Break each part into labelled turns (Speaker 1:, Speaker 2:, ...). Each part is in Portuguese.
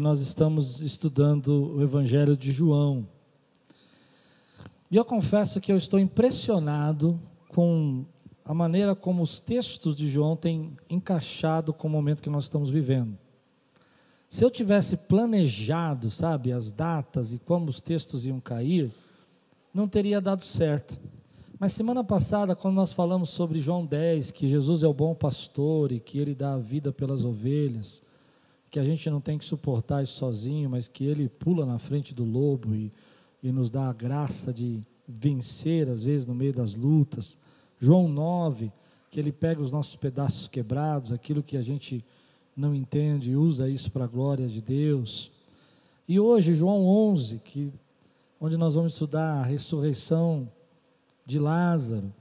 Speaker 1: Nós estamos estudando o Evangelho de João. E eu confesso que eu estou impressionado com a maneira como os textos de João têm encaixado com o momento que nós estamos vivendo. Se eu tivesse planejado, sabe, as datas e como os textos iam cair, não teria dado certo. Mas semana passada, quando nós falamos sobre João 10, que Jesus é o bom pastor e que ele dá a vida pelas ovelhas, que a gente não tem que suportar isso sozinho, mas que Ele pula na frente do lobo e, e nos dá a graça de vencer, às vezes, no meio das lutas. João 9, que Ele pega os nossos pedaços quebrados, aquilo que a gente não entende, e usa isso para a glória de Deus. E hoje, João 11, que, onde nós vamos estudar a ressurreição de Lázaro.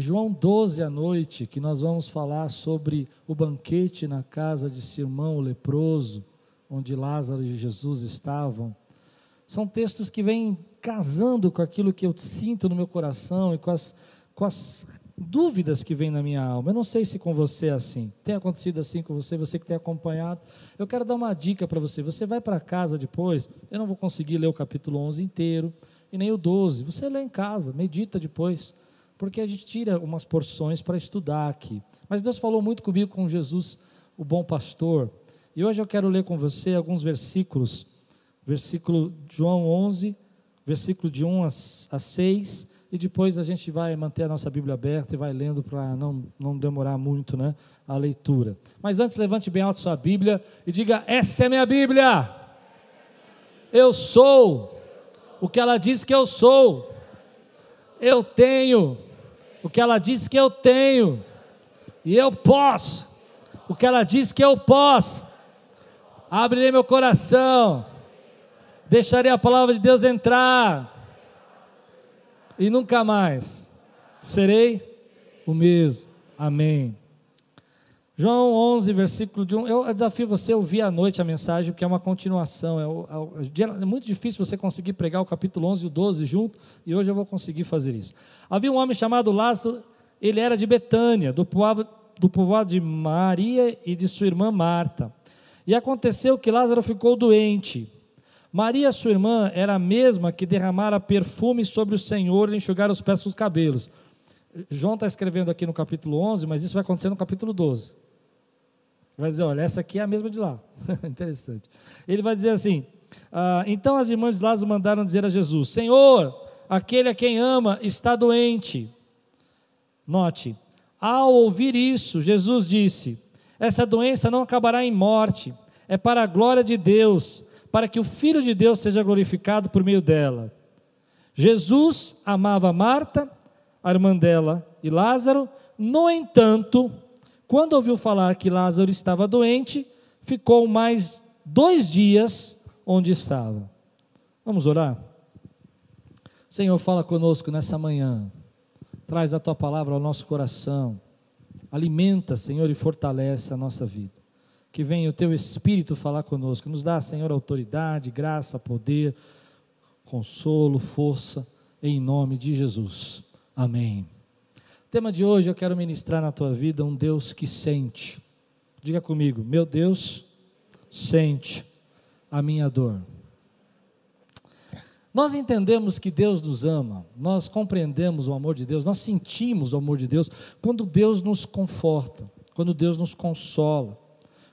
Speaker 1: João 12 à noite, que nós vamos falar sobre o banquete na casa de Simão o leproso, onde Lázaro e Jesus estavam. São textos que vêm casando com aquilo que eu sinto no meu coração e com as, com as dúvidas que vêm na minha alma. Eu não sei se com você é assim. Tem acontecido assim com você, você que tem acompanhado. Eu quero dar uma dica para você. Você vai para casa depois, eu não vou conseguir ler o capítulo 11 inteiro, e nem o 12. Você lê em casa, medita depois porque a gente tira umas porções para estudar aqui. Mas Deus falou muito comigo com Jesus, o bom pastor. E hoje eu quero ler com você alguns versículos. Versículo João 11, versículo de 1 a 6, e depois a gente vai manter a nossa Bíblia aberta e vai lendo para não, não demorar muito né, a leitura. Mas antes, levante bem alto sua Bíblia e diga: Essa é minha Bíblia. Eu sou o que ela diz que eu sou. Eu tenho o que ela diz que eu tenho, e eu posso, o que ela diz que eu posso. Abrirei meu coração, deixarei a palavra de Deus entrar, e nunca mais serei o mesmo. Amém. João 11, versículo de 1. Eu desafio você a ouvir à noite a mensagem, porque é uma continuação. É, é, é, muito difícil você conseguir pregar o capítulo 11 e o 12 junto, e hoje eu vou conseguir fazer isso. Havia um homem chamado Lázaro, ele era de Betânia, do povoado, do povoado de Maria e de sua irmã Marta. E aconteceu que Lázaro ficou doente. Maria, sua irmã, era a mesma que derramara perfume sobre o Senhor e enxugar os pés com os cabelos. João está escrevendo aqui no capítulo 11, mas isso vai acontecer no capítulo 12. Vai dizer, olha, essa aqui é a mesma de lá. Interessante. Ele vai dizer assim: ah, então as irmãs de Lázaro mandaram dizer a Jesus: Senhor, aquele a quem ama está doente. Note, ao ouvir isso, Jesus disse: Essa doença não acabará em morte, é para a glória de Deus, para que o Filho de Deus seja glorificado por meio dela. Jesus amava Marta, a irmã dela, e Lázaro, no entanto, quando ouviu falar que Lázaro estava doente, ficou mais dois dias onde estava. Vamos orar? Senhor, fala conosco nessa manhã. Traz a tua palavra ao nosso coração. Alimenta, Senhor, e fortalece a nossa vida. Que venha o teu Espírito falar conosco. Nos dá, Senhor, autoridade, graça, poder, consolo, força, em nome de Jesus. Amém. Tema de hoje eu quero ministrar na tua vida um Deus que sente. Diga comigo, meu Deus sente a minha dor. Nós entendemos que Deus nos ama, nós compreendemos o amor de Deus, nós sentimos o amor de Deus quando Deus nos conforta, quando Deus nos consola,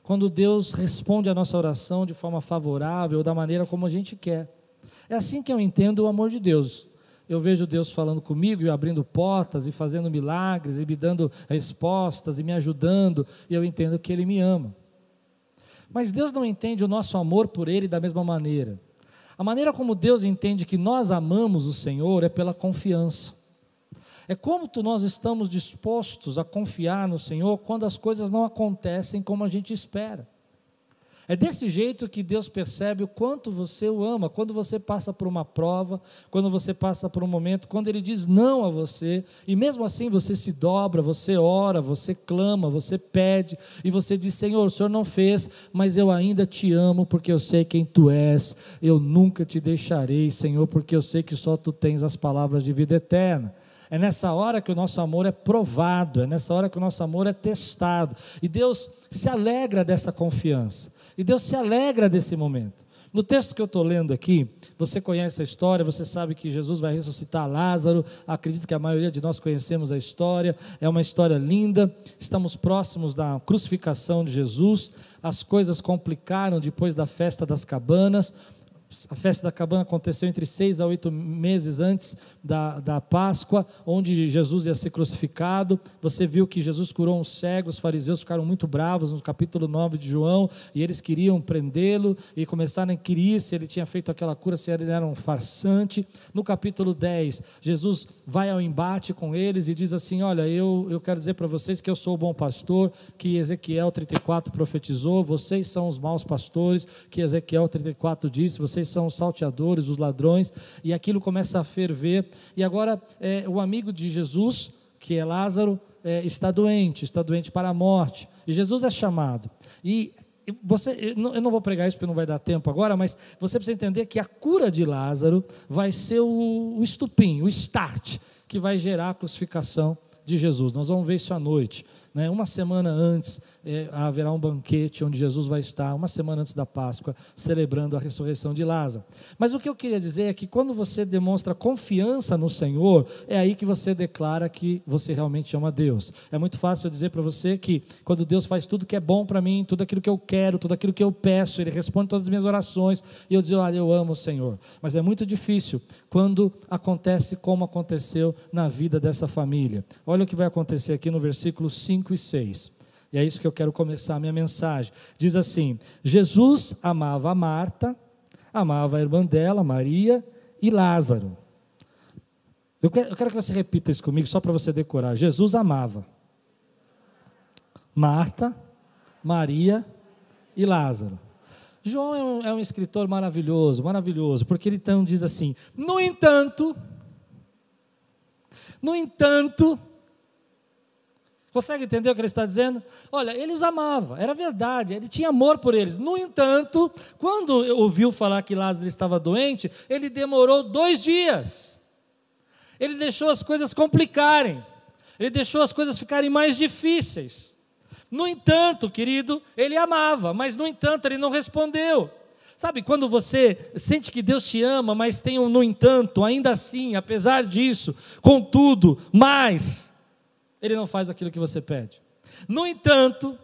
Speaker 1: quando Deus responde a nossa oração de forma favorável, da maneira como a gente quer. É assim que eu entendo o amor de Deus eu vejo Deus falando comigo e abrindo portas e fazendo milagres e me dando respostas e me ajudando, e eu entendo que Ele me ama. Mas Deus não entende o nosso amor por Ele da mesma maneira. A maneira como Deus entende que nós amamos o Senhor é pela confiança. É como nós estamos dispostos a confiar no Senhor quando as coisas não acontecem como a gente espera. É desse jeito que Deus percebe o quanto você o ama. Quando você passa por uma prova, quando você passa por um momento, quando Ele diz não a você, e mesmo assim você se dobra, você ora, você clama, você pede, e você diz: Senhor, o Senhor não fez, mas eu ainda te amo, porque eu sei quem tu és. Eu nunca te deixarei, Senhor, porque eu sei que só tu tens as palavras de vida eterna. É nessa hora que o nosso amor é provado, é nessa hora que o nosso amor é testado. E Deus se alegra dessa confiança. E Deus se alegra desse momento. No texto que eu estou lendo aqui, você conhece a história, você sabe que Jesus vai ressuscitar Lázaro. Acredito que a maioria de nós conhecemos a história. É uma história linda. Estamos próximos da crucificação de Jesus. As coisas complicaram depois da festa das cabanas a festa da cabana aconteceu entre seis a oito meses antes da, da Páscoa, onde Jesus ia ser crucificado. Você viu que Jesus curou um cego, os fariseus ficaram muito bravos no capítulo 9 de João, e eles queriam prendê-lo e começaram a inquirir se ele tinha feito aquela cura, se ele era um farsante. No capítulo 10, Jesus vai ao embate com eles e diz assim: Olha, eu, eu quero dizer para vocês que eu sou o bom pastor, que Ezequiel 34 profetizou, vocês são os maus pastores, que Ezequiel 34 disse, vocês são os salteadores, os ladrões, e aquilo começa a ferver. E agora é, o amigo de Jesus, que é Lázaro, é, está doente, está doente para a morte. E Jesus é chamado. E você, eu não vou pregar isso porque não vai dar tempo agora, mas você precisa entender que a cura de Lázaro vai ser o, o estupim, o start, que vai gerar a crucificação de Jesus. Nós vamos ver isso à noite. Né? Uma semana antes é, haverá um banquete onde Jesus vai estar, uma semana antes da Páscoa, celebrando a ressurreição de Lázaro. Mas o que eu queria dizer é que quando você demonstra confiança no Senhor, é aí que você declara que você realmente ama Deus. É muito fácil eu dizer para você que quando Deus faz tudo que é bom para mim, tudo aquilo que eu quero, tudo aquilo que eu peço, Ele responde todas as minhas orações, e eu dizer, olha, eu amo o Senhor. Mas é muito difícil quando acontece como aconteceu na vida dessa família. Olha o que vai acontecer aqui no versículo 5 5 e 6. E é isso que eu quero começar a minha mensagem. Diz assim: Jesus amava a Marta, amava a irmã dela, Maria e Lázaro. Eu quero, eu quero que você repita isso comigo, só para você decorar. Jesus amava Marta, Maria e Lázaro. João é um, é um, escritor maravilhoso, maravilhoso, porque ele então diz assim: no entanto, no entanto, Consegue entender o que ele está dizendo? Olha, ele os amava, era verdade, ele tinha amor por eles. No entanto, quando ouviu falar que Lázaro estava doente, ele demorou dois dias. Ele deixou as coisas complicarem, ele deixou as coisas ficarem mais difíceis. No entanto, querido, ele amava, mas no entanto ele não respondeu. Sabe quando você sente que Deus te ama, mas tem um no entanto, ainda assim, apesar disso, contudo, mas ele não faz aquilo que você pede. No entanto,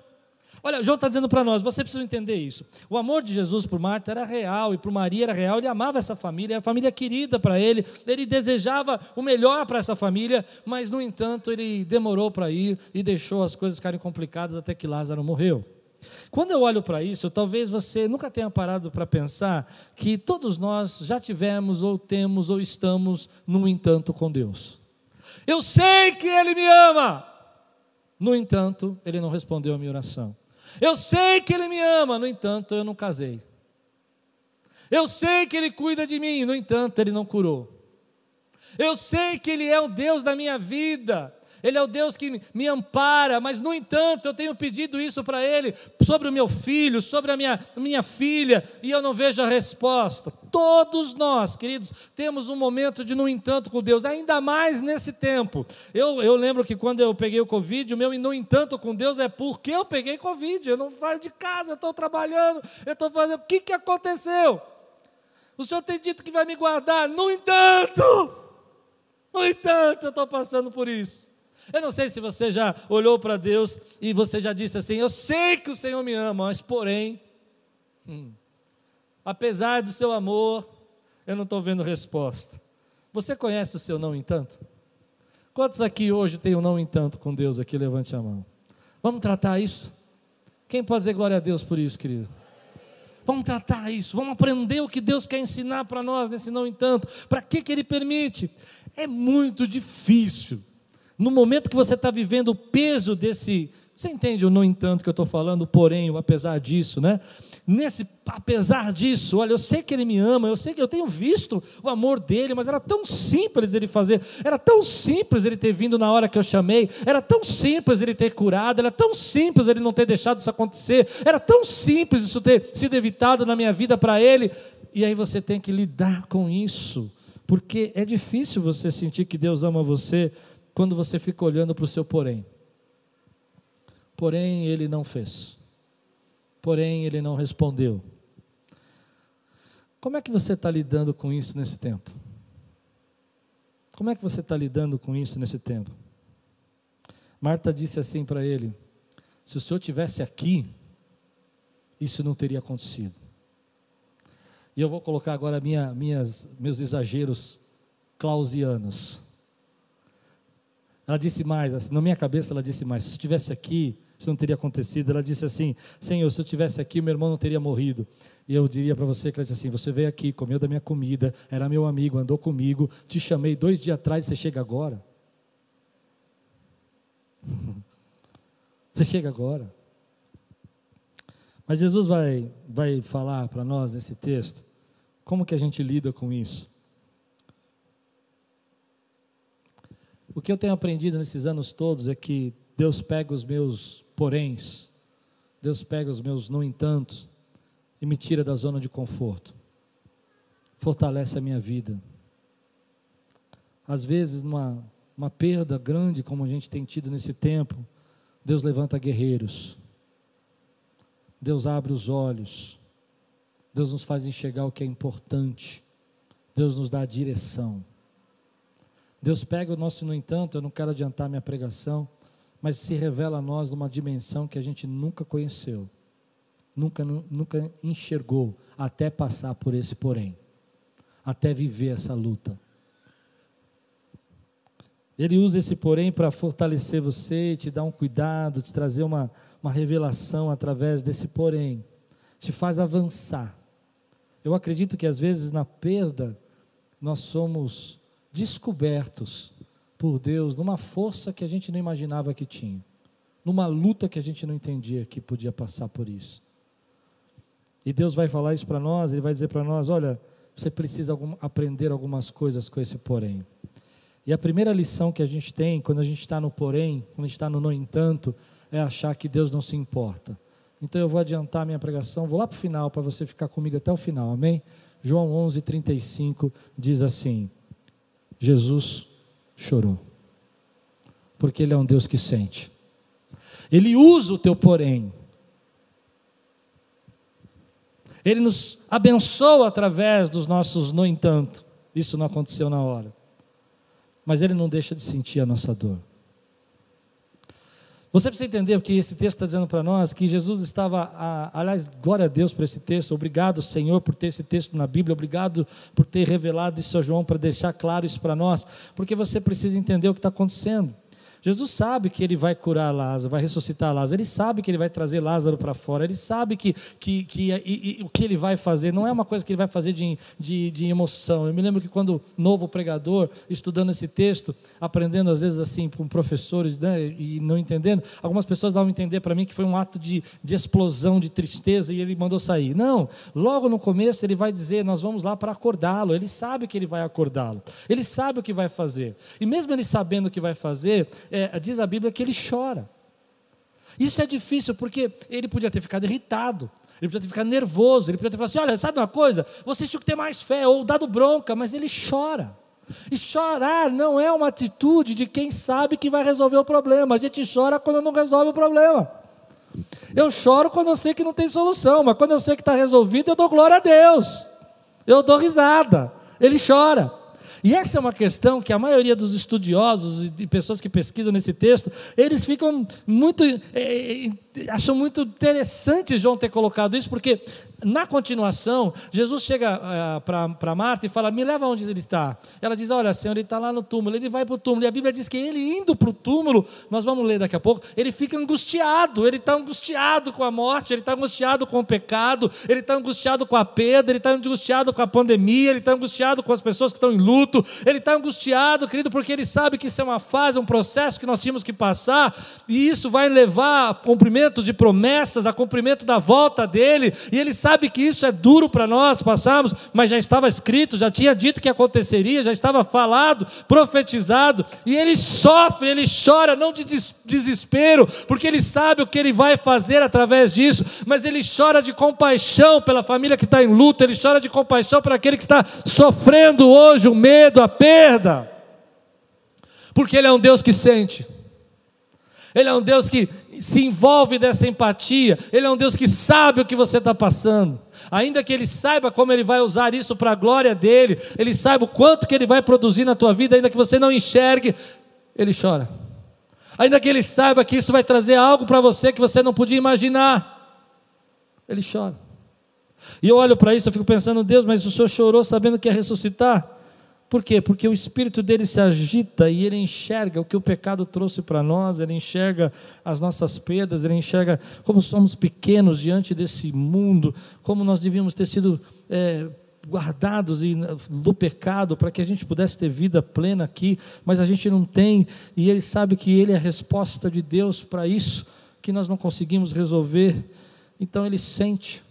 Speaker 1: olha, João está dizendo para nós, você precisa entender isso. O amor de Jesus por Marta era real e por Maria era real. Ele amava essa família, era a família querida para ele. Ele desejava o melhor para essa família, mas no entanto ele demorou para ir e deixou as coisas ficarem complicadas até que Lázaro morreu. Quando eu olho para isso, talvez você nunca tenha parado para pensar que todos nós já tivemos, ou temos, ou estamos, no entanto, com Deus. Eu sei que Ele me ama. No entanto, Ele não respondeu a minha oração. Eu sei que Ele me ama, no entanto, eu não casei. Eu sei que Ele cuida de mim, no entanto, Ele não curou. Eu sei que Ele é o Deus da minha vida, ele é o Deus que me ampara, mas no entanto eu tenho pedido isso para Ele, sobre o meu filho, sobre a minha, minha filha, e eu não vejo a resposta. Todos nós, queridos, temos um momento de no entanto com Deus, ainda mais nesse tempo. Eu, eu lembro que quando eu peguei o Covid, o meu no entanto com Deus é porque eu peguei Covid, eu não saio de casa, eu estou trabalhando, eu estou fazendo. O que, que aconteceu? O Senhor tem dito que vai me guardar, no entanto, no entanto, eu estou passando por isso. Eu não sei se você já olhou para Deus e você já disse assim: Eu sei que o Senhor me ama, mas porém, hum, apesar do seu amor, eu não estou vendo resposta. Você conhece o seu não entanto? Quantos aqui hoje tem um não entanto com Deus aqui? Levante a mão. Vamos tratar isso? Quem pode dizer glória a Deus por isso, querido? Vamos tratar isso, vamos aprender o que Deus quer ensinar para nós nesse não entanto. Para que, que Ele permite? É muito difícil no momento que você está vivendo o peso desse. Você entende o no entanto que eu estou falando, porém, o apesar disso, né? Nesse apesar disso, olha, eu sei que ele me ama, eu sei que eu tenho visto o amor dele, mas era tão simples ele fazer, era tão simples ele ter vindo na hora que eu chamei, era tão simples ele ter curado, era tão simples ele não ter deixado isso acontecer, era tão simples isso ter sido evitado na minha vida para ele, e aí você tem que lidar com isso, porque é difícil você sentir que Deus ama você quando você fica olhando para o seu porém. Porém, ele não fez. porém ele não respondeu. Como é que você está lidando com isso nesse tempo? Como é que você está lidando com isso nesse tempo? Marta disse assim para ele: Se o senhor tivesse aqui, isso não teria acontecido. E eu vou colocar agora minha, minhas, meus exageros clausianos. Ela disse mais, assim, na minha cabeça ela disse mais: se estivesse aqui, isso não teria acontecido. Ela disse assim: Senhor, se eu estivesse aqui, meu irmão não teria morrido. E eu diria para você que ela disse assim: Você veio aqui, comeu da minha comida, era meu amigo, andou comigo, te chamei dois dias atrás, você chega agora. Você chega agora. Mas Jesus vai, vai falar para nós nesse texto como que a gente lida com isso. O que eu tenho aprendido nesses anos todos é que Deus pega os meus poréns, Deus pega os meus no entanto e me tira da zona de conforto. Fortalece a minha vida. Às vezes, numa uma perda grande como a gente tem tido nesse tempo, Deus levanta guerreiros. Deus abre os olhos. Deus nos faz enxergar o que é importante. Deus nos dá a direção. Deus pega o nosso, no entanto, eu não quero adiantar minha pregação, mas se revela a nós numa dimensão que a gente nunca conheceu, nunca, nunca enxergou, até passar por esse porém, até viver essa luta. Ele usa esse porém para fortalecer você, te dar um cuidado, te trazer uma, uma revelação através desse porém, te faz avançar. Eu acredito que às vezes na perda nós somos descobertos por Deus numa força que a gente não imaginava que tinha, numa luta que a gente não entendia que podia passar por isso. E Deus vai falar isso para nós, Ele vai dizer para nós: olha, você precisa aprender algumas coisas com esse porém. E a primeira lição que a gente tem quando a gente está no porém, quando a gente está no no entanto, é achar que Deus não se importa. Então eu vou adiantar minha pregação, vou lá para o final para você ficar comigo até o final, amém? João 11, 35 diz assim: Jesus chorou. Porque Ele é um Deus que sente. Ele usa o teu porém. Ele nos abençoa através dos nossos no entanto. Isso não aconteceu na hora. Mas Ele não deixa de sentir a nossa dor. Você precisa entender o que esse texto está dizendo para nós, que Jesus estava, a, aliás, glória a Deus por esse texto, obrigado Senhor por ter esse texto na Bíblia, obrigado por ter revelado isso a João para deixar claro isso para nós, porque você precisa entender o que está acontecendo. Jesus sabe que ele vai curar Lázaro, vai ressuscitar Lázaro, ele sabe que ele vai trazer Lázaro para fora, ele sabe que, que, que e, e, o que ele vai fazer não é uma coisa que ele vai fazer de, de, de emoção. Eu me lembro que quando novo pregador, estudando esse texto, aprendendo às vezes assim com professores né, e não entendendo, algumas pessoas davam a entender para mim que foi um ato de, de explosão, de tristeza e ele mandou sair. Não, logo no começo ele vai dizer: Nós vamos lá para acordá-lo. Ele sabe que ele vai acordá-lo, ele sabe o que vai fazer, e mesmo ele sabendo o que vai fazer, é, diz a Bíblia que ele chora. Isso é difícil porque ele podia ter ficado irritado, ele podia ter ficado nervoso, ele podia ter falado assim: olha, sabe uma coisa? Vocês tinham que ter mais fé, ou dado bronca, mas ele chora. E chorar não é uma atitude de quem sabe que vai resolver o problema. A gente chora quando não resolve o problema. Eu choro quando eu sei que não tem solução, mas quando eu sei que está resolvido, eu dou glória a Deus. Eu dou risada. Ele chora. E essa é uma questão que a maioria dos estudiosos e pessoas que pesquisam nesse texto, eles ficam muito, é, acham muito interessante João ter colocado isso, porque na continuação, Jesus chega uh, para Marta e fala: Me leva onde ele está. Ela diz: Olha, Senhor, ele está lá no túmulo. Ele vai para o túmulo. E a Bíblia diz que ele indo para o túmulo, nós vamos ler daqui a pouco, ele fica angustiado. Ele está angustiado com a morte, ele está angustiado com o pecado, ele está angustiado com a perda, ele está angustiado com a pandemia, ele está angustiado com as pessoas que estão em luto, ele está angustiado, querido, porque ele sabe que isso é uma fase, um processo que nós tínhamos que passar, e isso vai levar a cumprimento de promessas, a cumprimento da volta dele, e ele sabe que isso é duro para nós passarmos, mas já estava escrito, já tinha dito que aconteceria, já estava falado, profetizado, e ele sofre, ele chora, não de desespero, porque ele sabe o que ele vai fazer através disso, mas ele chora de compaixão pela família que está em luta, ele chora de compaixão para aquele que está sofrendo hoje o medo, a perda, porque ele é um Deus que sente. Ele é um Deus que se envolve dessa empatia, Ele é um Deus que sabe o que você está passando. Ainda que Ele saiba como Ele vai usar isso para a glória dEle, Ele saiba o quanto que Ele vai produzir na tua vida, ainda que você não enxergue, Ele chora. Ainda que Ele saiba que isso vai trazer algo para você que você não podia imaginar, Ele chora. E eu olho para isso, eu fico pensando, Deus, mas o Senhor chorou sabendo que ia ressuscitar? Por quê? Porque o espírito dele se agita e ele enxerga o que o pecado trouxe para nós, ele enxerga as nossas perdas, ele enxerga como somos pequenos diante desse mundo, como nós devíamos ter sido é, guardados do pecado para que a gente pudesse ter vida plena aqui, mas a gente não tem, e ele sabe que ele é a resposta de Deus para isso que nós não conseguimos resolver, então ele sente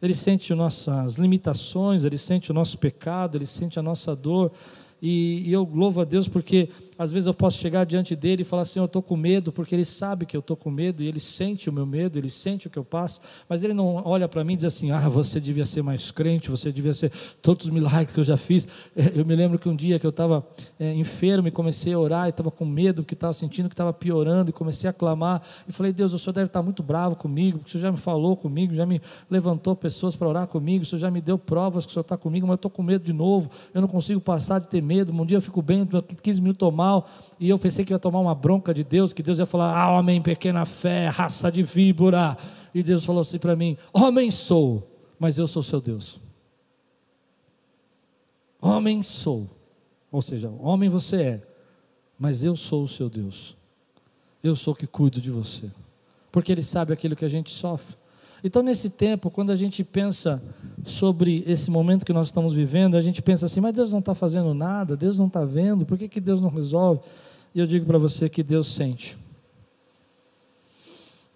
Speaker 1: ele sente nossas limitações, ele sente o nosso pecado, ele sente a nossa dor, e, e, eu louvo a Deus porque às vezes eu posso chegar diante dele e falar assim: Eu estou com medo, porque ele sabe que eu estou com medo e ele sente o meu medo, ele sente o que eu passo, mas ele não olha para mim e diz assim: Ah, você devia ser mais crente, você devia ser todos os milagres que eu já fiz. Eu me lembro que um dia que eu estava é, enfermo e comecei a orar e estava com medo, que estava sentindo que estava piorando e comecei a clamar e falei: Deus, o senhor deve estar muito bravo comigo, porque o senhor já me falou comigo, já me levantou pessoas para orar comigo, o senhor já me deu provas que o senhor está comigo, mas eu estou com medo de novo, eu não consigo passar de ter medo. Um dia eu fico bem, 15 minutos estou mal, e eu pensei que ia tomar uma bronca de Deus, que Deus ia falar: Ah, homem, pequena fé, raça de víbora. E Deus falou assim para mim: Homem sou, mas eu sou seu Deus. Homem sou, ou seja, homem você é, mas eu sou o seu Deus. Eu sou que cuido de você, porque Ele sabe aquilo que a gente sofre. Então, nesse tempo, quando a gente pensa sobre esse momento que nós estamos vivendo, a gente pensa assim: mas Deus não está fazendo nada, Deus não está vendo, por que, que Deus não resolve? E eu digo para você que Deus sente.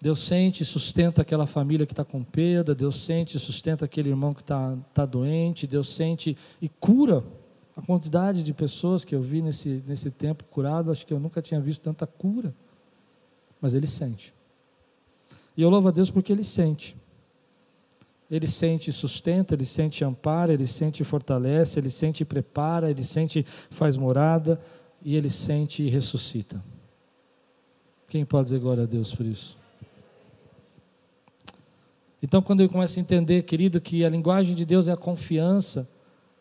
Speaker 1: Deus sente e sustenta aquela família que está com perda, Deus sente e sustenta aquele irmão que está tá doente, Deus sente e cura a quantidade de pessoas que eu vi nesse, nesse tempo curado, acho que eu nunca tinha visto tanta cura, mas Ele sente. E eu louvo a Deus porque Ele sente. Ele sente sustenta, Ele sente ampara, Ele sente fortalece, Ele sente prepara, Ele sente faz morada, e Ele sente e ressuscita. Quem pode dizer glória a Deus por isso? Então, quando eu começo a entender, querido, que a linguagem de Deus é a confiança,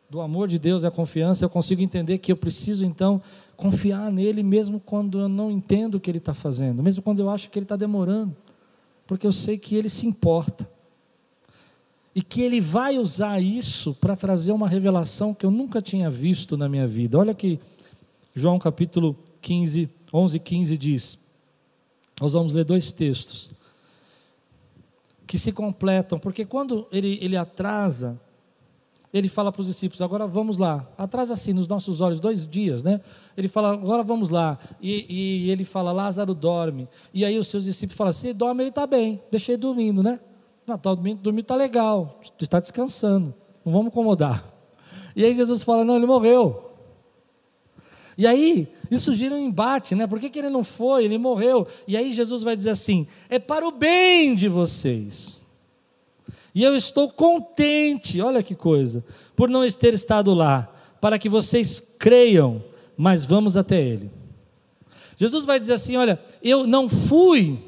Speaker 1: do amor de Deus é a confiança, eu consigo entender que eu preciso então confiar nele, mesmo quando eu não entendo o que ele está fazendo, mesmo quando eu acho que ele está demorando porque eu sei que ele se importa. E que ele vai usar isso para trazer uma revelação que eu nunca tinha visto na minha vida. Olha que João capítulo 15, 11 e 15 diz. Nós vamos ler dois textos que se completam, porque quando ele, ele atrasa ele fala para os discípulos: agora vamos lá. Atrás assim, nos nossos olhos, dois dias, né? Ele fala: agora vamos lá. E, e ele fala: Lázaro dorme. E aí os seus discípulos falam: se ele dorme, ele está bem. Deixa ele dormindo, né? Não, tá dormindo está legal. Está descansando. Não vamos incomodar. E aí Jesus fala: não, ele morreu. E aí, isso gira um embate, né? Por que, que ele não foi? Ele morreu. E aí Jesus vai dizer assim: é para o bem de vocês e eu estou contente, olha que coisa, por não ter estado lá, para que vocês creiam, mas vamos até Ele. Jesus vai dizer assim: olha, eu não fui,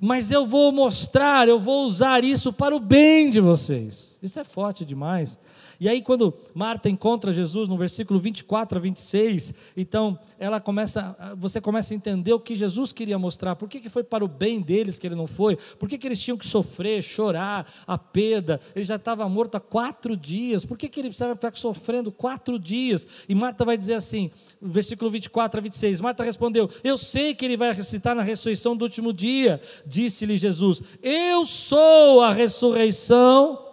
Speaker 1: mas eu vou mostrar, eu vou usar isso para o bem de vocês. Isso é forte demais. E aí, quando Marta encontra Jesus no versículo 24 a 26, então ela começa, você começa a entender o que Jesus queria mostrar. Por que, que foi para o bem deles que ele não foi? Por que, que eles tinham que sofrer, chorar, a perda? Ele já estava morto há quatro dias. Por que, que ele precisava estar sofrendo quatro dias? E Marta vai dizer assim, versículo 24 a 26. Marta respondeu: Eu sei que ele vai ressuscitar na ressurreição do último dia. Disse-lhe Jesus: Eu sou a ressurreição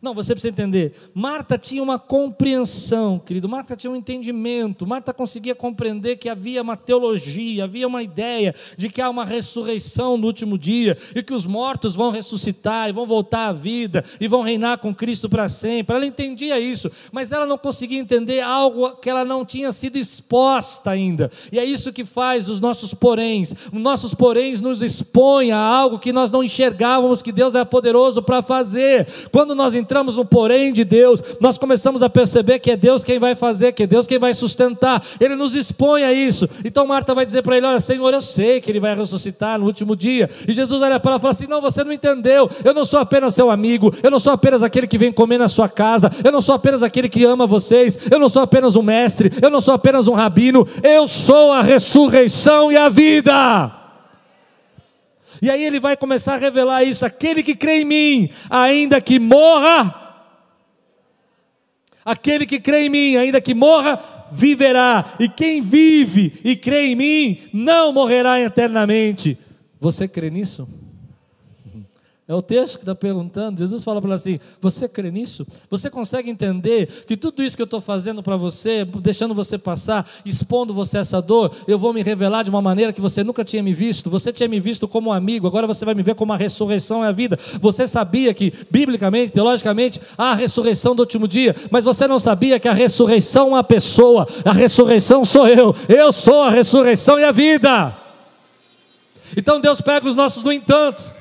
Speaker 1: não, você precisa entender. Marta tinha uma compreensão, querido. Marta tinha um entendimento. Marta conseguia compreender que havia uma teologia, havia uma ideia de que há uma ressurreição no último dia e que os mortos vão ressuscitar e vão voltar à vida e vão reinar com Cristo para sempre. Ela entendia isso, mas ela não conseguia entender algo que ela não tinha sido exposta ainda. E é isso que faz os nossos poréns. Os nossos poréns nos expõem a algo que nós não enxergávamos que Deus é poderoso para fazer. Quando nós entendemos entramos no porém de Deus, nós começamos a perceber que é Deus quem vai fazer, que é Deus quem vai sustentar. Ele nos expõe a isso. Então Marta vai dizer para ele: Olha, Senhor, eu sei que ele vai ressuscitar no último dia. E Jesus olha para ela e fala assim: Não, você não entendeu. Eu não sou apenas seu amigo, eu não sou apenas aquele que vem comer na sua casa, eu não sou apenas aquele que ama vocês, eu não sou apenas um mestre, eu não sou apenas um rabino, eu sou a ressurreição e a vida. E aí ele vai começar a revelar isso: aquele que crê em mim, ainda que morra, aquele que crê em mim, ainda que morra, viverá, e quem vive e crê em mim, não morrerá eternamente. Você crê nisso? É o texto que está perguntando. Jesus fala para ela assim: Você crê nisso? Você consegue entender que tudo isso que eu estou fazendo para você, deixando você passar, expondo você a essa dor, eu vou me revelar de uma maneira que você nunca tinha me visto? Você tinha me visto como um amigo, agora você vai me ver como a ressurreição é a vida. Você sabia que, biblicamente, teologicamente, há a ressurreição do último dia, mas você não sabia que a ressurreição é uma pessoa, a ressurreição sou eu, eu sou a ressurreição e a vida. Então Deus pega os nossos no entanto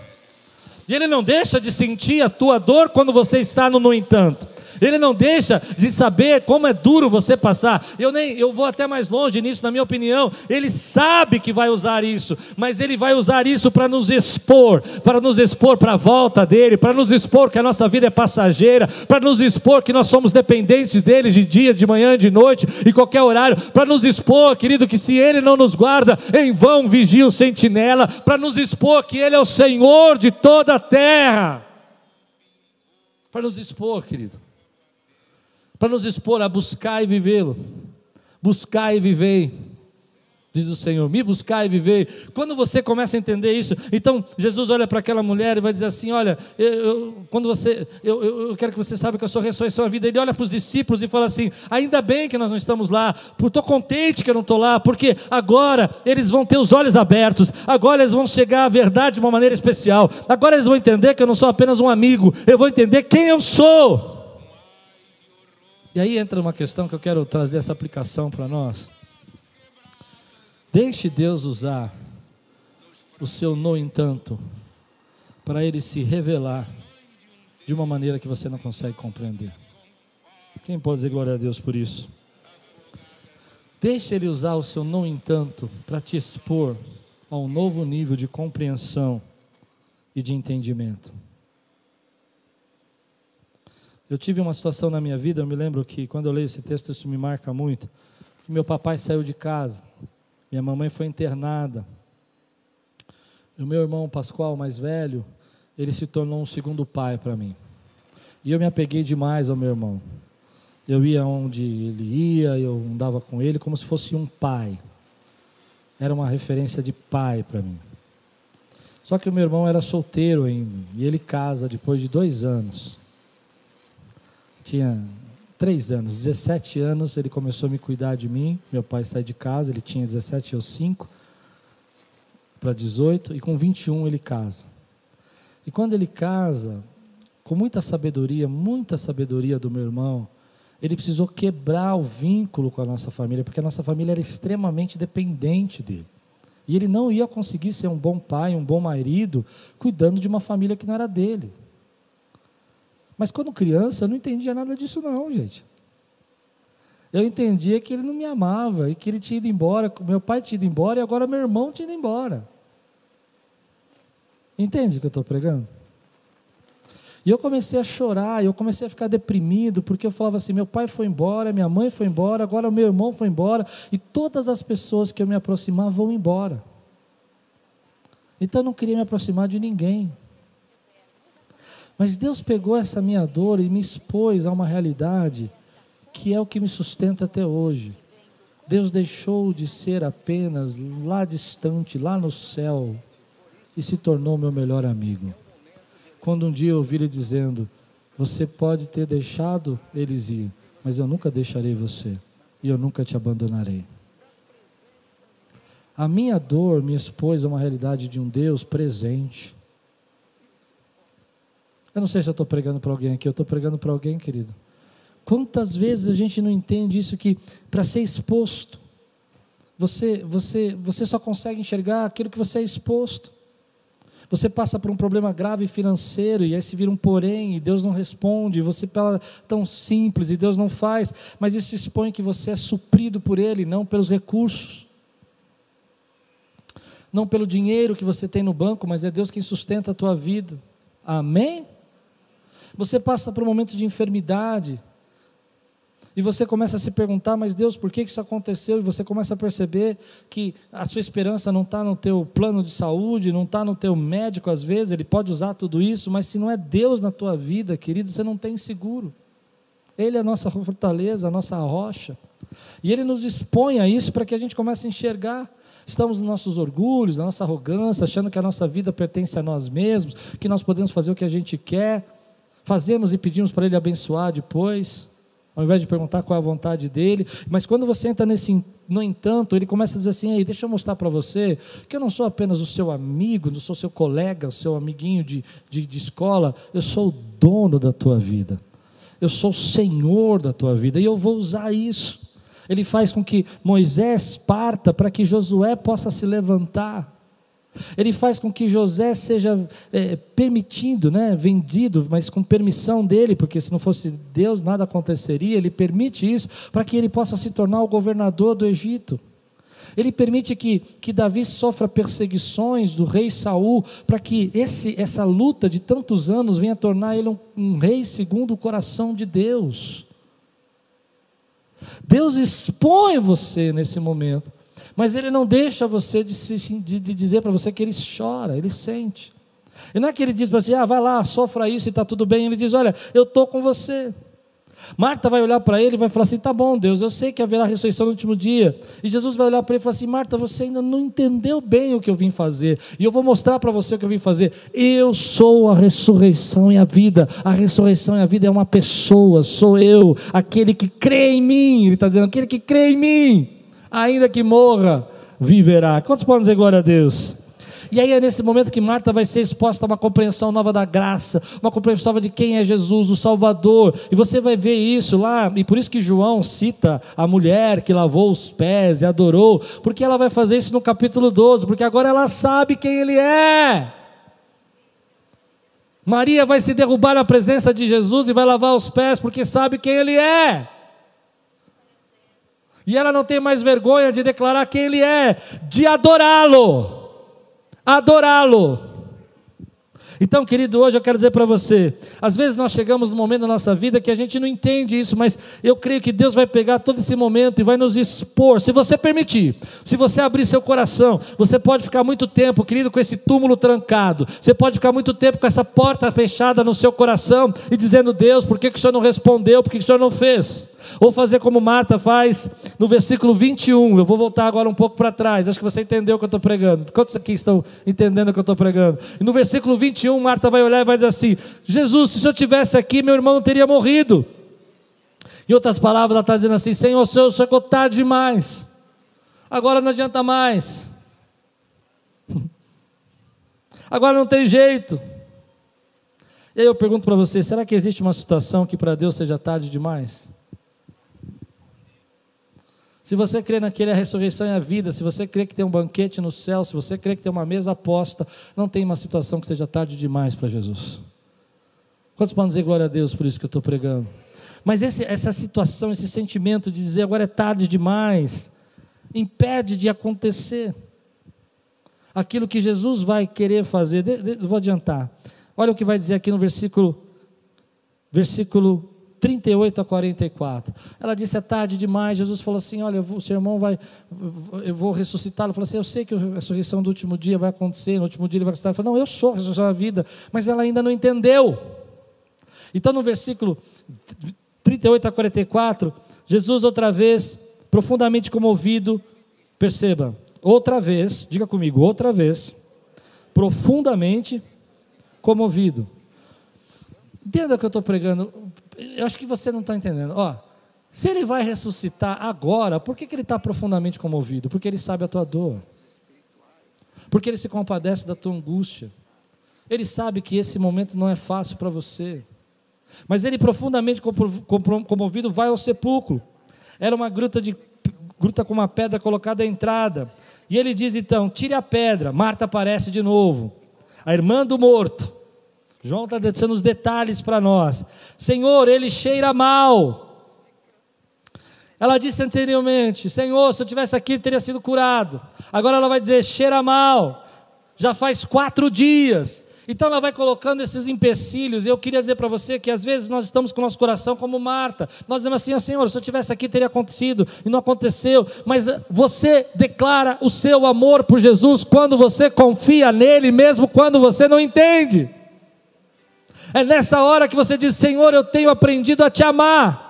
Speaker 1: e Ele não deixa de sentir a tua dor quando você está no no entanto. Ele não deixa de saber como é duro você passar. Eu nem eu vou até mais longe nisso, na minha opinião. Ele sabe que vai usar isso, mas ele vai usar isso para nos expor, para nos expor para a volta dele, para nos expor que a nossa vida é passageira, para nos expor que nós somos dependentes dele de dia, de manhã, de noite e qualquer horário, para nos expor, querido, que se ele não nos guarda, em vão vigia o sentinela, para nos expor que ele é o Senhor de toda a terra. Para nos expor, querido para nos expor a buscar e vivê-lo. Buscar e viver, diz o Senhor, me buscar e viver. Quando você começa a entender isso, então Jesus olha para aquela mulher e vai dizer assim: Olha, eu, eu quando você, eu, eu, quero que você saiba que eu sou a ressurreição a vida. Ele olha para os discípulos e fala assim: Ainda bem que nós não estamos lá, estou contente que eu não estou lá, porque agora eles vão ter os olhos abertos, agora eles vão chegar à verdade de uma maneira especial, agora eles vão entender que eu não sou apenas um amigo, eu vou entender quem eu sou. E aí entra uma questão que eu quero trazer essa aplicação para nós. Deixe Deus usar o seu no entanto para ele se revelar de uma maneira que você não consegue compreender. Quem pode dizer glória a Deus por isso? Deixe ele usar o seu no entanto para te expor a um novo nível de compreensão e de entendimento. Eu tive uma situação na minha vida, eu me lembro que quando eu leio esse texto isso me marca muito. Meu papai saiu de casa, minha mamãe foi internada. E o meu irmão Pascoal, mais velho, ele se tornou um segundo pai para mim. E eu me apeguei demais ao meu irmão. Eu ia onde ele ia, eu andava com ele como se fosse um pai. Era uma referência de pai para mim. Só que o meu irmão era solteiro ainda, e ele casa depois de dois anos tinha três anos, 17 anos, ele começou a me cuidar de mim. Meu pai sai de casa, ele tinha 17 ou 5 para 18, e com 21 ele casa. E quando ele casa, com muita sabedoria, muita sabedoria do meu irmão, ele precisou quebrar o vínculo com a nossa família, porque a nossa família era extremamente dependente dele. E ele não ia conseguir ser um bom pai, um bom marido, cuidando de uma família que não era dele. Mas quando criança, eu não entendia nada disso, não, gente. Eu entendia que ele não me amava e que ele tinha ido embora, meu pai tinha ido embora e agora meu irmão tinha ido embora. Entende o que eu estou pregando? E eu comecei a chorar, eu comecei a ficar deprimido, porque eu falava assim: meu pai foi embora, minha mãe foi embora, agora meu irmão foi embora, e todas as pessoas que eu me aproximar vão embora. Então eu não queria me aproximar de ninguém. Mas Deus pegou essa minha dor e me expôs a uma realidade que é o que me sustenta até hoje. Deus deixou de ser apenas lá distante, lá no céu, e se tornou meu melhor amigo. Quando um dia eu ouvi ele dizendo: Você pode ter deixado eles ir, mas eu nunca deixarei você, e eu nunca te abandonarei. A minha dor me expôs a uma realidade de um Deus presente, eu não sei se eu estou pregando para alguém aqui, eu estou pregando para alguém, querido. Quantas vezes a gente não entende isso que para ser exposto, você, você, você só consegue enxergar aquilo que você é exposto. Você passa por um problema grave financeiro e aí se vira um porém e Deus não responde. Você fala tão simples e Deus não faz, mas isso expõe que você é suprido por Ele, não pelos recursos, não pelo dinheiro que você tem no banco, mas é Deus quem sustenta a tua vida. Amém? Você passa por um momento de enfermidade, e você começa a se perguntar, mas Deus, por que isso aconteceu? E você começa a perceber que a sua esperança não está no teu plano de saúde, não está no teu médico, às vezes, ele pode usar tudo isso, mas se não é Deus na tua vida, querido, você não tem seguro. Ele é a nossa fortaleza, a nossa rocha. E Ele nos expõe a isso para que a gente comece a enxergar. Estamos nos nossos orgulhos, na nossa arrogância, achando que a nossa vida pertence a nós mesmos, que nós podemos fazer o que a gente quer. Fazemos e pedimos para Ele abençoar depois ao invés de perguntar qual é a vontade dele. Mas quando você entra nesse, no entanto, ele começa a dizer assim: Ei, deixa eu mostrar para você que eu não sou apenas o seu amigo, não sou seu colega, seu amiguinho de, de, de escola, eu sou o dono da tua vida, eu sou o senhor da tua vida e eu vou usar isso. Ele faz com que Moisés parta para que Josué possa se levantar. Ele faz com que José seja é, permitido, né, vendido, mas com permissão dele, porque se não fosse Deus nada aconteceria. Ele permite isso para que ele possa se tornar o governador do Egito. Ele permite que, que Davi sofra perseguições do rei Saul, para que esse, essa luta de tantos anos venha tornar ele um, um rei segundo o coração de Deus. Deus expõe você nesse momento mas ele não deixa você de, se, de, de dizer para você que ele chora, ele sente. E não é que ele diz para você, ah, vai lá, sofra isso e está tudo bem. Ele diz, olha, eu estou com você. Marta vai olhar para ele e vai falar assim: tá bom, Deus, eu sei que haverá ressurreição no último dia. E Jesus vai olhar para ele e falar assim: Marta, você ainda não entendeu bem o que eu vim fazer. E eu vou mostrar para você o que eu vim fazer. Eu sou a ressurreição e a vida. A ressurreição e a vida é uma pessoa, sou eu, aquele que crê em mim. Ele está dizendo: aquele que crê em mim ainda que morra, viverá. Quantos podem dizer glória a Deus? E aí é nesse momento que Marta vai ser exposta a uma compreensão nova da graça, uma compreensão nova de quem é Jesus, o Salvador. E você vai ver isso lá, e por isso que João cita a mulher que lavou os pés e adorou, porque ela vai fazer isso no capítulo 12, porque agora ela sabe quem ele é. Maria vai se derrubar na presença de Jesus e vai lavar os pés, porque sabe quem ele é. E ela não tem mais vergonha de declarar quem Ele é, de adorá-lo. Adorá-lo. Então, querido, hoje eu quero dizer para você: às vezes nós chegamos num momento da nossa vida que a gente não entende isso, mas eu creio que Deus vai pegar todo esse momento e vai nos expor, se você permitir, se você abrir seu coração. Você pode ficar muito tempo, querido, com esse túmulo trancado, você pode ficar muito tempo com essa porta fechada no seu coração e dizendo: Deus, por que, que o Senhor não respondeu, por que, que o Senhor não fez? Ou fazer como Marta faz no versículo 21. Eu vou voltar agora um pouco para trás. Acho que você entendeu o que eu estou pregando. Quantos aqui estão entendendo o que eu estou pregando? E no versículo 21, Marta vai olhar e vai dizer assim: Jesus, se senhor tivesse aqui, meu irmão não teria morrido. Em outras palavras, ela está dizendo assim: Senhor, senhor chegou tarde demais. Agora não adianta mais. Agora não tem jeito. E aí eu pergunto para você: será que existe uma situação que para Deus seja tarde demais? Se você crê naquele a ressurreição e a vida, se você crê que tem um banquete no céu, se você crê que tem uma mesa aposta, não tem uma situação que seja tarde demais para Jesus. Quantos podem dizer glória a Deus por isso que eu estou pregando? Mas esse, essa situação, esse sentimento de dizer agora é tarde demais, impede de acontecer aquilo que Jesus vai querer fazer. De, de, vou adiantar. Olha o que vai dizer aqui no versículo, versículo 38 a 44. Ela disse: é tarde demais. Jesus falou assim: Olha, o seu irmão vai, eu vou ressuscitá-lo. Falou assim: Eu sei que a ressurreição do último dia vai acontecer, no último dia ele vai ressuscitar. Ele falou: Não, eu sou a ressurreição da vida. Mas ela ainda não entendeu. Então, no versículo 38 a 44, Jesus, outra vez, profundamente comovido, perceba, outra vez, diga comigo, outra vez, profundamente comovido. Entenda o que eu estou pregando eu acho que você não está entendendo. Ó, se ele vai ressuscitar agora, por que, que ele está profundamente comovido? Porque ele sabe a tua dor. Porque ele se compadece da tua angústia. Ele sabe que esse momento não é fácil para você. Mas ele profundamente comovido vai ao sepulcro. Era uma gruta de gruta com uma pedra colocada à entrada. E ele diz então: tire a pedra. Marta aparece de novo. a irmã do morto. João está deixando os detalhes para nós. Senhor, ele cheira mal. Ela disse anteriormente: Senhor, se eu tivesse aqui, teria sido curado. Agora ela vai dizer: cheira mal. Já faz quatro dias. Então ela vai colocando esses empecilhos, eu queria dizer para você que às vezes nós estamos com o nosso coração como Marta. Nós dizemos assim, oh, Senhor, se eu tivesse aqui teria acontecido, e não aconteceu. Mas eh, você declara o seu amor por Jesus quando você confia nele, mesmo quando você não entende. É nessa hora que você diz, Senhor, eu tenho aprendido a te amar.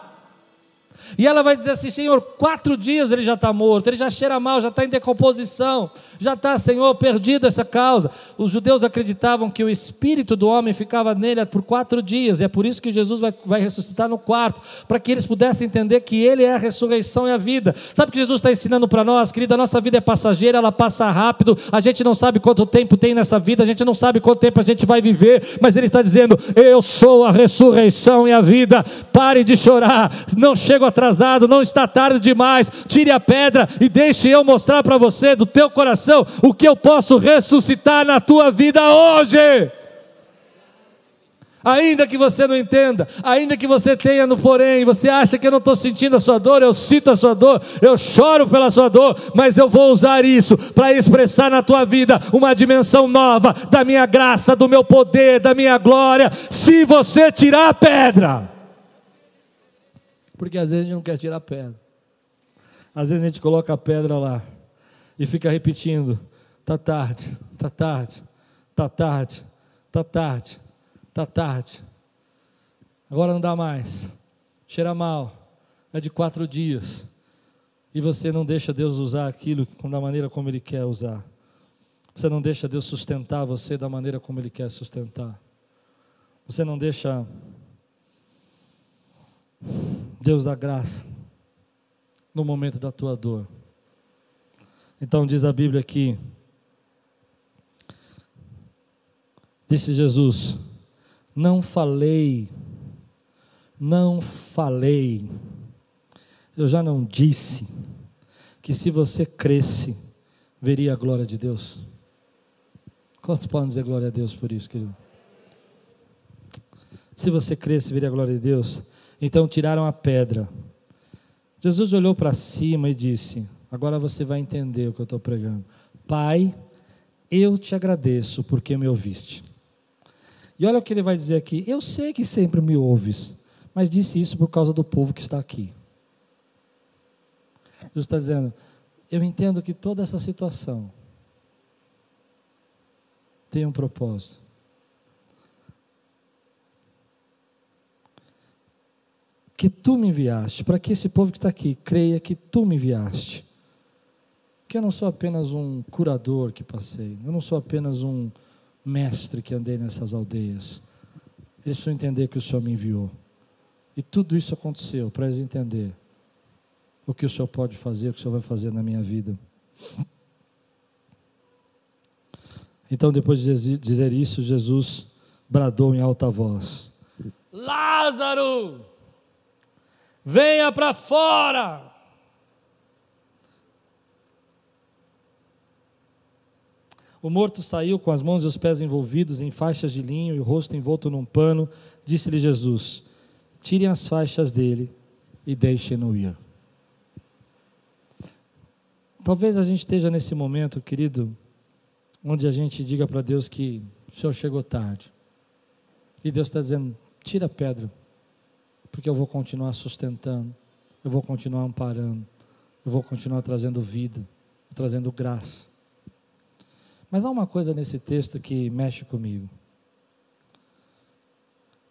Speaker 1: E ela vai dizer assim: Senhor, quatro dias ele já está morto, ele já cheira mal, já está em decomposição, já está, Senhor, perdido essa causa. Os judeus acreditavam que o espírito do homem ficava nele por quatro dias, e é por isso que Jesus vai, vai ressuscitar no quarto, para que eles pudessem entender que ele é a ressurreição e a vida. Sabe o que Jesus está ensinando para nós, querida? A nossa vida é passageira, ela passa rápido, a gente não sabe quanto tempo tem nessa vida, a gente não sabe quanto tempo a gente vai viver, mas ele está dizendo: Eu sou a ressurreição e a vida. Pare de chorar, não chego atrasado, não está tarde demais. Tire a pedra e deixe eu mostrar para você do teu coração o que eu posso ressuscitar na tua vida hoje. Ainda que você não entenda, ainda que você tenha no porém, você acha que eu não estou sentindo a sua dor, eu sinto a sua dor, eu choro pela sua dor, mas eu vou usar isso para expressar na tua vida uma dimensão nova da minha graça, do meu poder, da minha glória, se você tirar a pedra. Porque às vezes a gente não quer tirar a pedra. Às vezes a gente coloca a pedra lá e fica repetindo: tá tarde, tá tarde, tá tarde, tá tarde, tá tarde. Agora não dá mais. Cheira mal. É de quatro dias. E você não deixa Deus usar aquilo da maneira como Ele quer usar. Você não deixa Deus sustentar você da maneira como Ele quer sustentar. Você não deixa Deus da graça, no momento da tua dor. Então diz a Bíblia aqui, disse Jesus: Não falei, não falei, eu já não disse que se você cresce, veria a glória de Deus. Quantos podem dizer glória a Deus por isso, querido? Se você cresce, veria a glória de Deus. Então tiraram a pedra. Jesus olhou para cima e disse: Agora você vai entender o que eu estou pregando. Pai, eu te agradeço porque me ouviste. E olha o que ele vai dizer aqui: Eu sei que sempre me ouves, mas disse isso por causa do povo que está aqui. Jesus está dizendo: Eu entendo que toda essa situação tem um propósito. que tu me enviaste, para que esse povo que está aqui creia que tu me enviaste. Que eu não sou apenas um curador que passei, eu não sou apenas um mestre que andei nessas aldeias. Eles precisam entender que o Senhor me enviou. E tudo isso aconteceu para eles entender o que o Senhor pode fazer, o que o Senhor vai fazer na minha vida. Então, depois de dizer isso, Jesus bradou em alta voz: Lázaro! venha para fora. O morto saiu com as mãos e os pés envolvidos em faixas de linho e o rosto envolto num pano. Disse-lhe Jesus: Tirem as faixas dele e deixem-no ir. Talvez a gente esteja nesse momento, querido, onde a gente diga para Deus que o Senhor chegou tarde. E Deus está dizendo: tira a pedra porque eu vou continuar sustentando, eu vou continuar amparando, eu vou continuar trazendo vida, trazendo graça. Mas há uma coisa nesse texto que mexe comigo.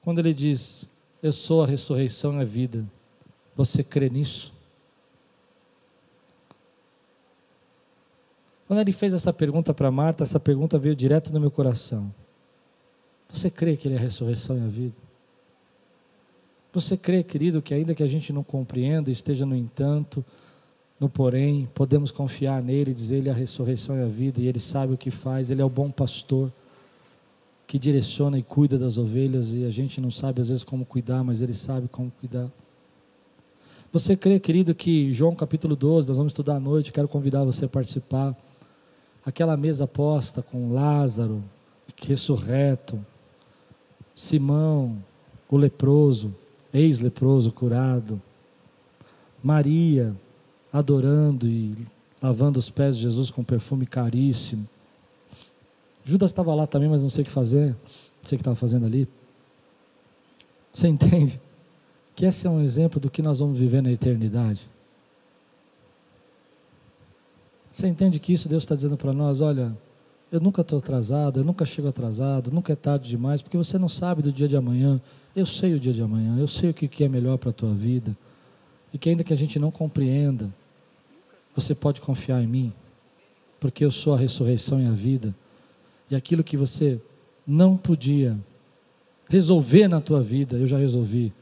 Speaker 1: Quando ele diz: Eu sou a ressurreição e a vida, você crê nisso? Quando ele fez essa pergunta para Marta, essa pergunta veio direto no meu coração. Você crê que ele é a ressurreição e a vida? Você crê, querido, que ainda que a gente não compreenda, esteja no entanto, no porém, podemos confiar nele, dizer ele é a ressurreição e a vida, e ele sabe o que faz, ele é o bom pastor que direciona e cuida das ovelhas, e a gente não sabe às vezes como cuidar, mas ele sabe como cuidar. Você crê, querido, que João capítulo 12, nós vamos estudar à noite, quero convidar você a participar. Aquela mesa posta com Lázaro, ressurreto, Simão, o leproso, ex-leproso curado, Maria adorando e lavando os pés de Jesus com perfume caríssimo. Judas estava lá também, mas não sei o que fazer, não sei o que estava fazendo ali. Você entende? Que esse é um exemplo do que nós vamos viver na eternidade. Você entende que isso Deus está dizendo para nós? Olha, eu nunca estou atrasado, eu nunca chego atrasado, nunca é tarde demais, porque você não sabe do dia de amanhã. Eu sei o dia de amanhã, eu sei o que é melhor para a tua vida. E que ainda que a gente não compreenda, você pode confiar em mim, porque eu sou a ressurreição e a vida. E aquilo que você não podia resolver na tua vida, eu já resolvi,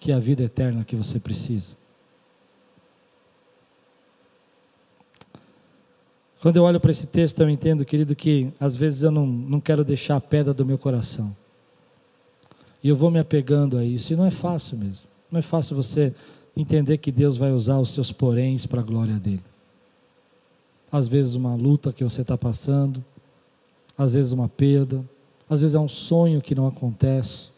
Speaker 1: que é a vida eterna que você precisa. Quando eu olho para esse texto, eu entendo, querido, que às vezes eu não, não quero deixar a pedra do meu coração. E eu vou me apegando a isso, e não é fácil mesmo. Não é fácil você entender que Deus vai usar os seus poréns para a glória dele. Às vezes uma luta que você está passando, às vezes uma perda, às vezes é um sonho que não acontece.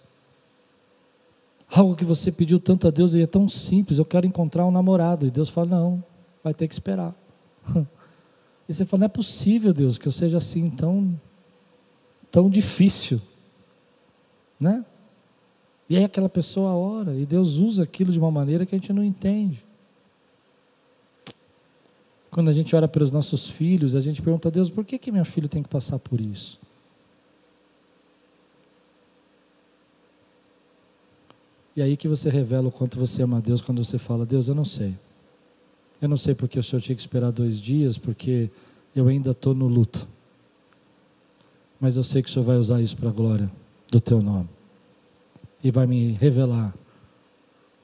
Speaker 1: Algo que você pediu tanto a Deus e é tão simples, eu quero encontrar um namorado. E Deus fala: não, vai ter que esperar. E você fala: não é possível, Deus, que eu seja assim tão, tão difícil. Né? E aí aquela pessoa ora, e Deus usa aquilo de uma maneira que a gente não entende. Quando a gente ora pelos nossos filhos, a gente pergunta a Deus: por que, que meu filho tem que passar por isso? E aí que você revela o quanto você ama a Deus quando você fala, Deus, eu não sei. Eu não sei porque o senhor tinha que esperar dois dias, porque eu ainda estou no luto. Mas eu sei que o senhor vai usar isso para a glória do teu nome. E vai me revelar,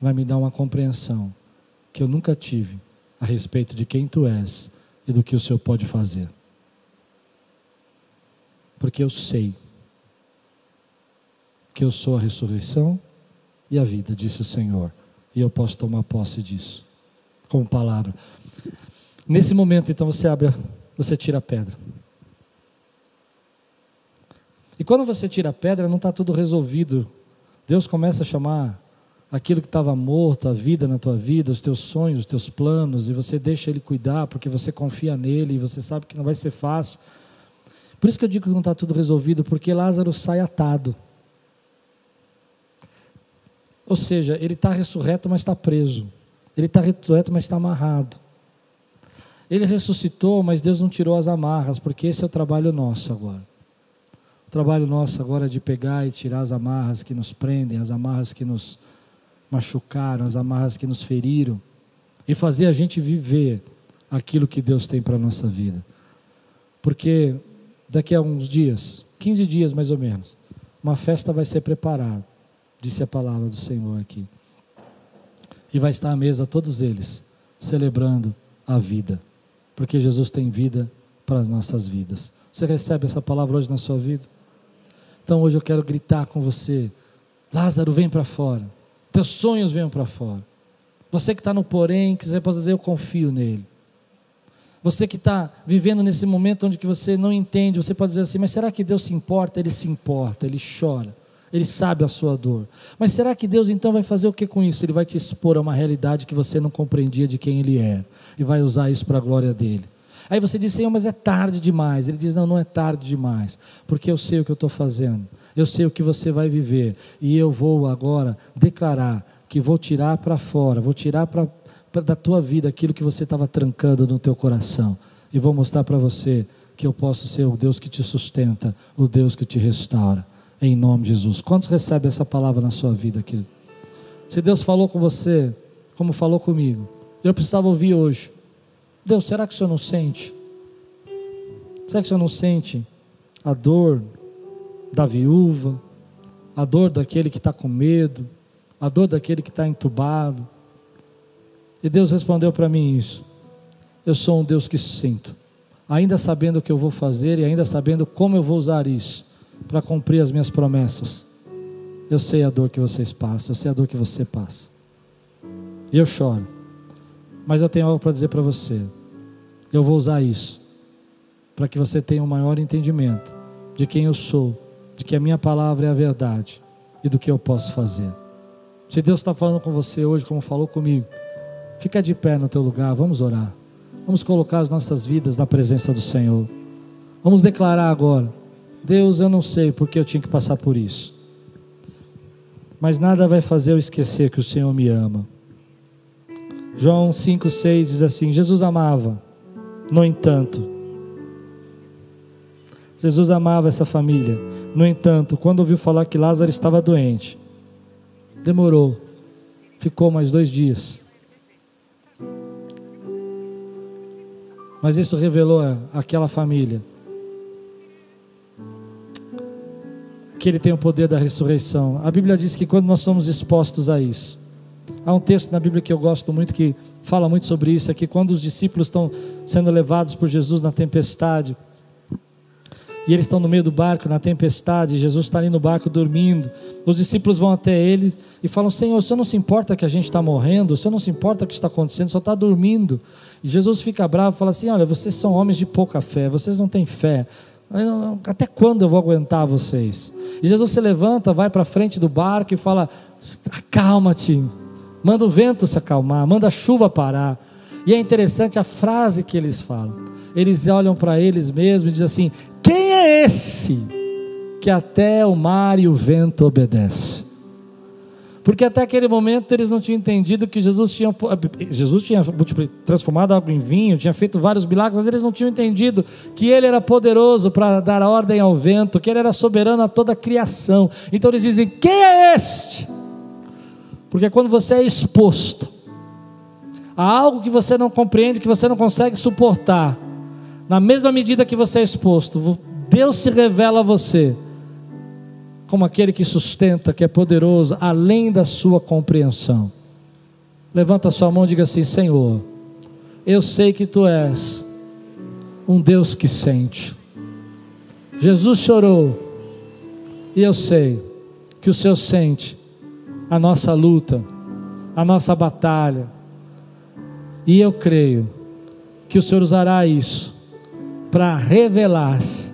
Speaker 1: vai me dar uma compreensão que eu nunca tive a respeito de quem tu és e do que o senhor pode fazer. Porque eu sei que eu sou a ressurreição e a vida, disse o Senhor, e eu posso tomar posse disso, como palavra. Nesse momento, então, você abre, você tira a pedra. E quando você tira a pedra, não está tudo resolvido. Deus começa a chamar aquilo que estava morto, a vida na tua vida, os teus sonhos, os teus planos, e você deixa Ele cuidar, porque você confia nele e você sabe que não vai ser fácil. Por isso que eu digo que não está tudo resolvido, porque Lázaro sai atado. Ou seja, ele está ressurreto, mas está preso. Ele está ressurreto, mas está amarrado. Ele ressuscitou, mas Deus não tirou as amarras, porque esse é o trabalho nosso agora. Trabalho nosso agora é de pegar e tirar as amarras que nos prendem, as amarras que nos machucaram, as amarras que nos feriram, e fazer a gente viver aquilo que Deus tem para a nossa vida. Porque daqui a uns dias, 15 dias mais ou menos, uma festa vai ser preparada disse a palavra do Senhor aqui. E vai estar à mesa todos eles, celebrando a vida, porque Jesus tem vida para as nossas vidas. Você recebe essa palavra hoje na sua vida? Então hoje eu quero gritar com você: Lázaro, vem para fora. Teus sonhos venham para fora. Você que está no porém, quiser pode dizer, eu confio nele. Você que está vivendo nesse momento onde que você não entende, você pode dizer assim, mas será que Deus se importa? Ele se importa, ele chora. Ele sabe a sua dor. Mas será que Deus então vai fazer o que com isso? Ele vai te expor a uma realidade que você não compreendia de quem Ele é. E vai usar isso para a glória dele. Aí você diz, Senhor, mas é tarde demais. Ele diz, não, não é tarde demais. Porque eu sei o que eu estou fazendo. Eu sei o que você vai viver. E eu vou agora declarar que vou tirar para fora, vou tirar pra, pra, da tua vida aquilo que você estava trancando no teu coração. E vou mostrar para você que eu posso ser o Deus que te sustenta, o Deus que te restaura em nome de Jesus. Quantos recebem essa palavra na sua vida, querido? Se Deus falou com você, como falou comigo, eu precisava ouvir hoje. Deus, será que o Senhor não sente? Será que o Senhor não sente a dor da viúva, a dor daquele que está com medo, a dor daquele que está entubado? E Deus respondeu para mim isso. Eu sou um Deus que sinto, ainda sabendo o que eu vou fazer e ainda sabendo como eu vou usar isso para cumprir as minhas promessas. Eu sei a dor que vocês passam, eu sei a dor que você passa. E eu choro. Mas eu tenho algo para dizer para você. Eu vou usar isso para que você tenha um maior entendimento de quem eu sou, de que a minha palavra é a verdade e do que eu posso fazer. Se Deus está falando com você hoje, como falou comigo, fica de pé no teu lugar, vamos orar. Vamos colocar as nossas vidas na presença do Senhor. Vamos declarar agora: Deus, eu não sei porque eu tinha que passar por isso, mas nada vai fazer eu esquecer que o Senhor me ama. João 5,6 diz assim: Jesus amava, no entanto, Jesus amava essa família. No entanto, quando ouviu falar que Lázaro estava doente, Demorou. Ficou mais dois dias. Mas isso revelou àquela família que ele tem o poder da ressurreição. A Bíblia diz que quando nós somos expostos a isso, há um texto na Bíblia que eu gosto muito que fala muito sobre isso, é que quando os discípulos estão sendo levados por Jesus na tempestade, e eles estão no meio do barco, na tempestade, Jesus está ali no barco dormindo. Os discípulos vão até ele e falam: Senhor, o senhor não se importa que a gente está morrendo? O senhor não se importa o que está acontecendo? Senhor está dormindo. E Jesus fica bravo e fala assim: Olha, vocês são homens de pouca fé, vocês não têm fé. Até quando eu vou aguentar vocês? E Jesus se levanta, vai para frente do barco e fala: Acalma-te, manda o vento se acalmar, manda a chuva parar. E é interessante a frase que eles falam. Eles olham para eles mesmos e dizem assim: quem é esse que até o mar e o vento obedece? Porque até aquele momento eles não tinham entendido que Jesus tinha, Jesus tinha transformado água em vinho, tinha feito vários milagres, mas eles não tinham entendido que ele era poderoso para dar ordem ao vento, que ele era soberano a toda a criação. Então eles dizem: Quem é este? Porque quando você é exposto a algo que você não compreende, que você não consegue suportar, na mesma medida que você é exposto, Deus se revela a você como aquele que sustenta, que é poderoso, além da sua compreensão. Levanta sua mão e diga assim: Senhor, eu sei que tu és um Deus que sente. Jesus chorou, e eu sei que o Senhor sente a nossa luta, a nossa batalha, e eu creio que o Senhor usará isso para revelar-se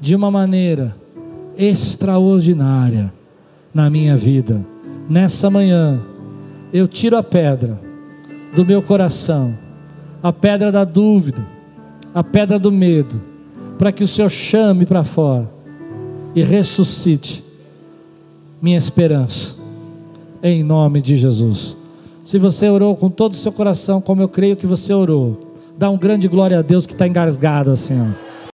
Speaker 1: de uma maneira extraordinária na minha vida. Nessa manhã, eu tiro a pedra do meu coração, a pedra da dúvida, a pedra do medo, para que o Senhor chame para fora e ressuscite minha esperança, em nome de Jesus. Se você orou com todo o seu coração, como eu creio que você orou, Dá um grande glória a Deus que está engasgado assim, ó.